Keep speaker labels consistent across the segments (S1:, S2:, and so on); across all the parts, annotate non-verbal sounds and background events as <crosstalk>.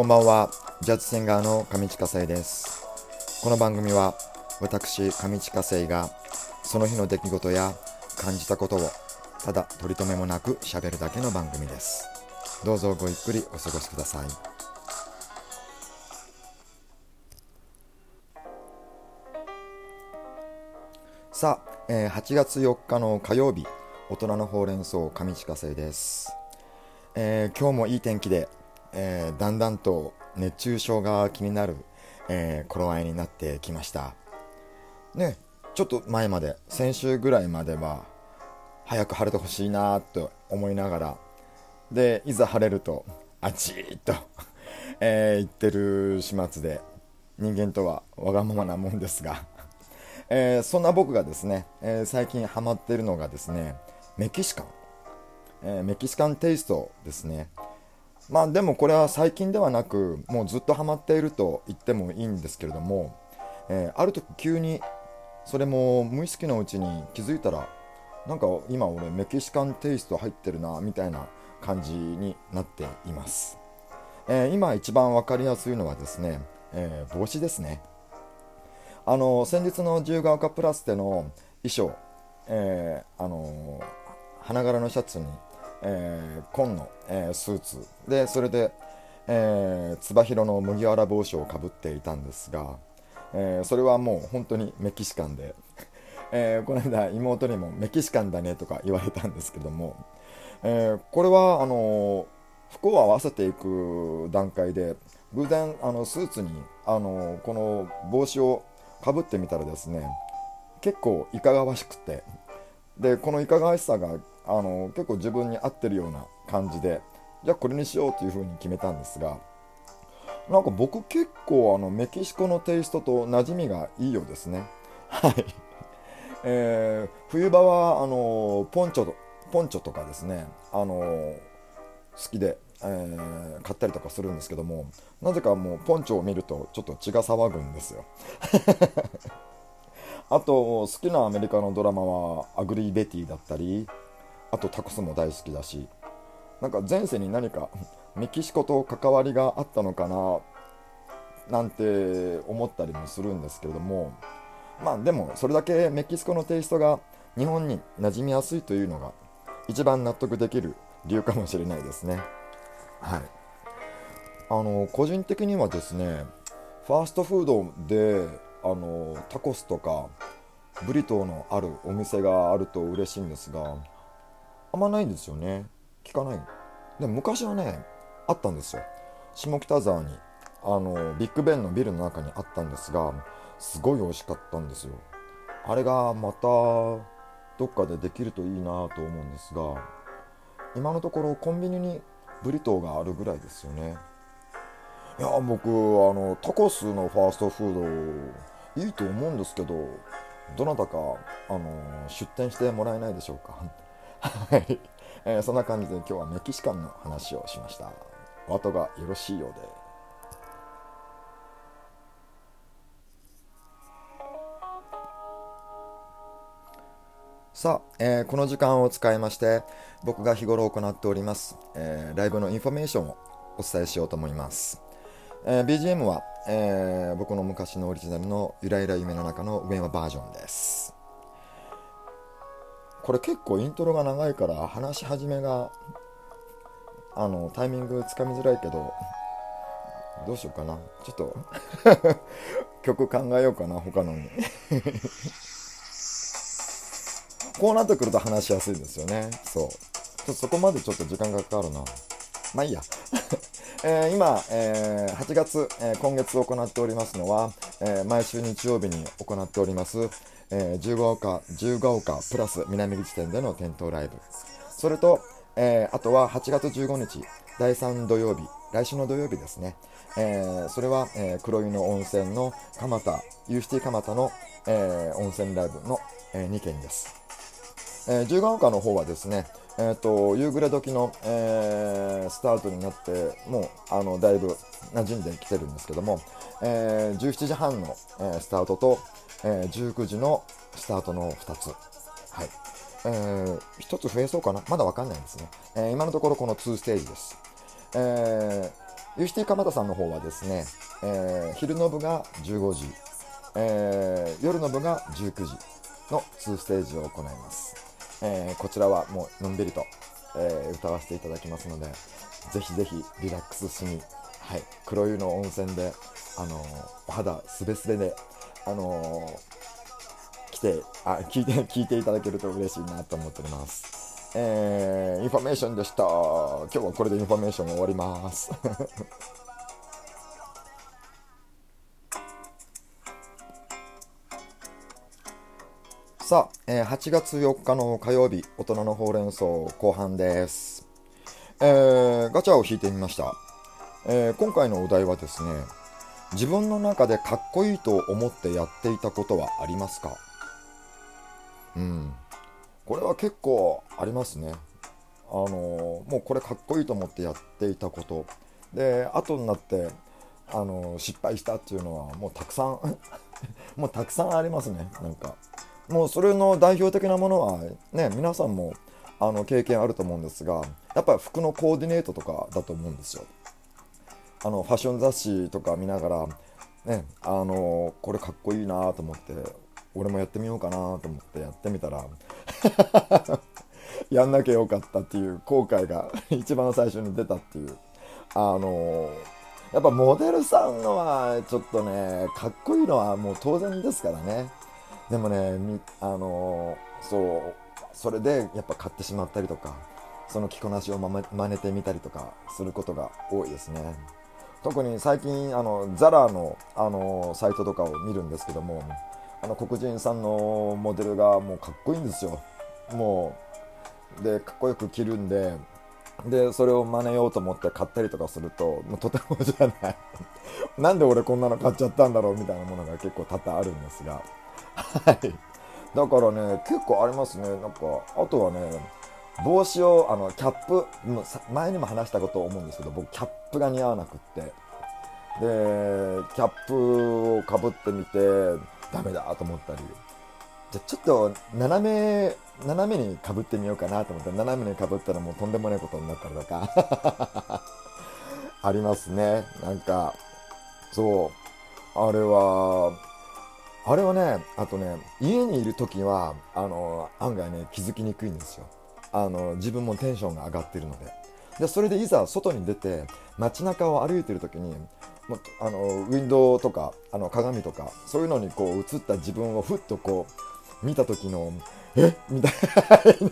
S1: こんばんは、ジャズシンガーの上地下生です。この番組は、私、上地下生が、その日の出来事や感じたことを、ただ取り留めもなく喋るだけの番組です。どうぞごゆっくりお過ごしください。さあ、えー8月4日の火曜日、大人のほうれん草上地下生です。えー今日もいい天気で、えーだんだんと熱中症が気になる、えー頃合いになってきました。ねちょっと前まで先週ぐらいまでは早く晴れてほしいなと思いながらでいざ晴れるとあちーっと、<laughs> えー言ってる始末で人間とはわがままなもんですが、<laughs> えーそんな僕がですね、えー最近ハマってるのがですねメキシカン。えーメキシカンテイストですね。まあでもこれは最近ではなくもうずっとハマっていると言ってもいいんですけれども、えーある時急にそれも無意識のうちに気づいたらなんか今俺メキシカンテイスト入ってるなみたいな感じになっています、えー今一番分かりやすいのはですね、えー帽子ですね。あの先日の自由が丘プラスでの衣装、えーあの花柄のシャツに、えー紺の、えースーツ。でそれで、えーつば広の麦わら帽子をかぶっていたんですが、えーそれはもう本当にメキシカンで、<laughs> えーこの間妹にもメキシカンだねとか言われたんですけども、えーこれはあの服を合わせていく段階で偶然あのスーツにあのこの帽子をかぶってみたらですね結構いかがわしくてでこのいかがわしさがあの結構自分に合ってるような感じでじゃあこれにしようというふうに決めたんですがなんか僕結構あのメキシコのテイストと馴染みがいいようですね。はい、えー冬場はあのポンチョとポンチョとかですねあの好きで、えー買ったりとかするんですけどもなぜかもうポンチョを見るとちょっと血が騒ぐんですよ。<laughs> あと好きなアメリカのドラマはアグリー・ベティだったりあとタコスも大好きだしなんか前世に何か <laughs> メキシコと関わりがあったのかななんて思ったりもするんですけれどもまあでもそれだけメキシコのテイストが日本に馴染みやすいというのが一番納得できる理由かもしれないですね。はい。あの個人的にはですねファーストフードであのタコスとかブリトーのあるお店があると嬉しいんですがあんまないんですよね。聞かない。でも昔はねあったんですよ。下北沢に。あのビッグベンのビルの中にあったんですがすごい美味しかったんですよ。あれがまたどっかでできるといいなと思うんですが今のところコンビニにブリトーがあるぐらいですよね。いや僕あのタコスのファーストフードいいと思うんですけどどなたかあの出店してもらえないでしょうか。<laughs> はい、えーそんな感じで今日はメキシカンの話をしました。お後がよろしいようで。さあ、えーこの時間を使いまして僕が日頃行っております、えーライブのインフォメーションをお伝えしようと思います、えー BGM は、えー僕の昔のオリジナルのゆらゆら夢の中の上はバージョンです。これ結構イントロが長いから話し始めがあのタイミングつかみづらいけどどうしようかな。ちょっと <laughs> 曲考えようかな他のに。<laughs> こうなってくると話しやすいですよね。そう。そこまでちょっと時間がかかるな。まあいいや。<laughs> えー今、えー8月、えー今月行っておりますのは、え毎週日曜日に行っております、えー、十五岡十五岡プラス南口店での店頭ライブ。それと、えあとは8月15日第3土曜日来週の土曜日ですね、えそれは、え黒湯の温泉の蒲田ユーシティ蒲田の、え温泉ライブの、え2件です。えー、自由が丘の方はですね、えー、と夕暮れ時の、えースタートになってもうあのだいぶ馴染んできてるんですけども、えー17時半の、えースタートと、えー19時のスタートの2つ、はい。えー1つ増えそうかな？まだわかんないんですね、えー今のところこの2ステージです、えーユーシティ蒲田さんの方はですね、えー、昼の部が15時、えー、夜の部が19時の2ステージを行います、えー、こちらはもうのんびりと、えー、歌わせていただきますのでぜひぜひリラックスしに、はい、黒湯の温泉で、あのお肌すべすべで、あの来てあ聞いて <laughs> 聞いていただけると嬉しいなと思っておりますえー、インフォメーションでした。今日はこれでインフォメーション終わります。<laughs> さあ、えー、8月4日の火曜日、大人のほうれん草後半です。えー、ガチャを引いてみました、えー、今回のお題はですね、自分の中でかっこいいと思ってやっていたことはありますか？うん。これは結構ありますね。あのもうこれかっこいいと思ってやっていたことで後になってあの失敗したっていうのはもうたくさん <laughs> もうたくさんありますねなんかもうそれの代表的なものはね皆さんもあの経験あると思うんですがやっぱり服のコーディネートとかだと思うんですよ。あのファッション雑誌とか見ながらねあのこれかっこいいなと思って俺もやってみようかなと思ってやってみたら <laughs> やんなきゃよかったっていう後悔が <laughs> 一番最初に出たっていう。あのやっぱモデルさんのはちょっとねかっこいいのはもう当然ですからね。でもねあのそうそれでやっぱ買ってしまったりとかその着こなしをま真似てみたりとかすることが多いですね。特に最近あのザラのあのサイトとかを見るんですけどもあの黒人さんのモデルがもうかっこいいんですよ。もうでかっこよく着るんででそれを真似ようと思って買ったりとかするともうとてもじゃない。<laughs> なんで俺こんなの買っちゃったんだろうみたいなものが結構多々あるんですが。はい。だからね結構ありますね。なんかあとはね帽子をあのキャップ前にも話したことを思うんですけど僕キャップが似合わなくって。でキャップをかぶってみてダメだと思ったり。じゃちょっと斜め斜めにかぶってみようかなと思って斜めにかぶったらもうとんでもないことになったりとか。<laughs> ありますね。なんかそう。あれはあれはねあとね家にいる時はあの案外ね気づきにくいんですよ。あの自分もテンションが上がってるので。でそれでいざ外に出て街中を歩いてる時にもあのウィンドウとかあの鏡とかそういうのにこう映った自分をふっとこう見た時のえ？みたい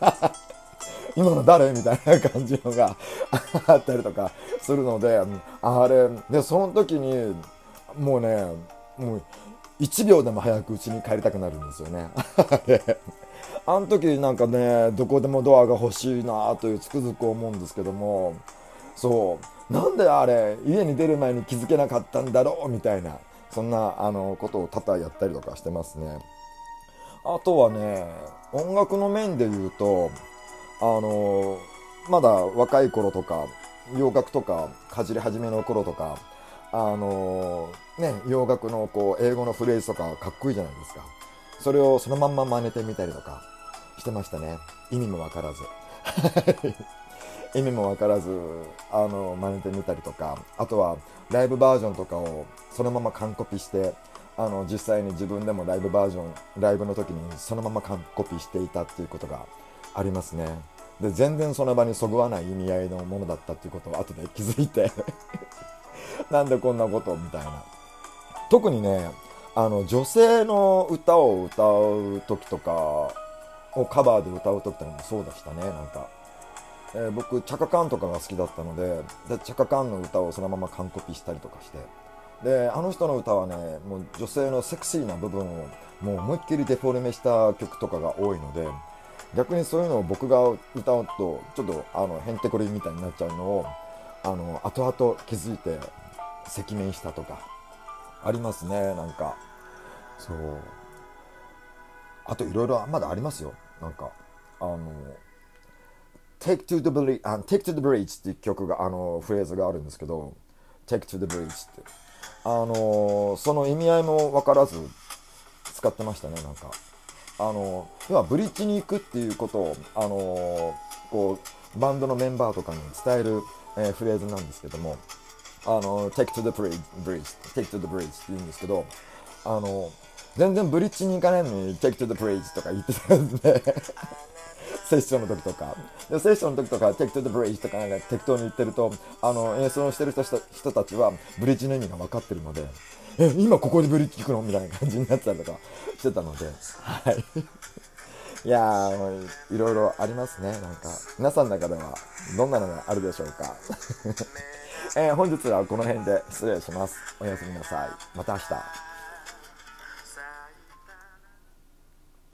S1: な。<laughs> 今の誰？みたいな感じのが <laughs> あったりとかするのであれでその時にもうねもう1秒でも早く家に帰りたくなるんですよね。<laughs> あの時なんかねどこでもドアが欲しいなというつくづく思うんですけどもそう。なんであれ家に出る前に気づけなかったんだろうみたいなそんなあのことを多々やったりとかしてますね。あとはね音楽の面で言うとあのまだ若い頃とか洋楽とかかじり始めの頃とかあのね洋楽のこう英語のフレーズとかかっこいいじゃないですか。それをそのまんま真似てみたりとかしてましたね。意味もわからず。<laughs> 意味も分からずあの真似てみたりとかあとはライブバージョンとかをそのまま完コピしてあの実際に自分でもライブバージョンライブの時にそのまま完コピしていたっていうことがありますね。で全然その場にそぐわない意味合いのものだったっていうことを後で気づいて <laughs> なんでこんなことみたいな。特にねあの女性の歌を歌う時とかをカバーで歌う時とかもそうでしたねなんか。えー、僕チャカカンとかが好きだったのででチャカカンの歌をそのまま完コピしたりとかして。であの人の歌はねもう女性のセクシーな部分をもう思いっきりデフォルメした曲とかが多いので逆にそういうのを僕が歌うとちょっとあのへんてこりみたいになっちゃうのをあの後々気づいて赤面したとか。ありますねなんかそうあといろいろまだありますよなんかあの Take to the Bridge, Take to the Bridge っていう曲が、あの、フレーズがあるんですけど、Take to the Bridge って。あの、その意味合いも分からず使ってましたね、なんか。あの、要はブリッジに行くっていうことを、あの、こう、バンドのメンバーとかに伝える、えー、フレーズなんですけども、あの take to the bridge, take to the bridge って言うんですけどあの全然ブリッジに行かないのに take to the bridge とか言ってたんで <laughs> セッションの時とか。でセッションの時とか take to the bridge とかなんか適当に言ってるとあの演奏してる人人たちはブリッジの意味が分かってるのでえ今ここでブリッジ行くのみたいな感じになってたりとかしてたのではい。いやーいろいろありますね。なんか皆さんの中ではどんなのがあるでしょうか。えー、本日はこの辺で失礼します。おやすみなさい。また明日。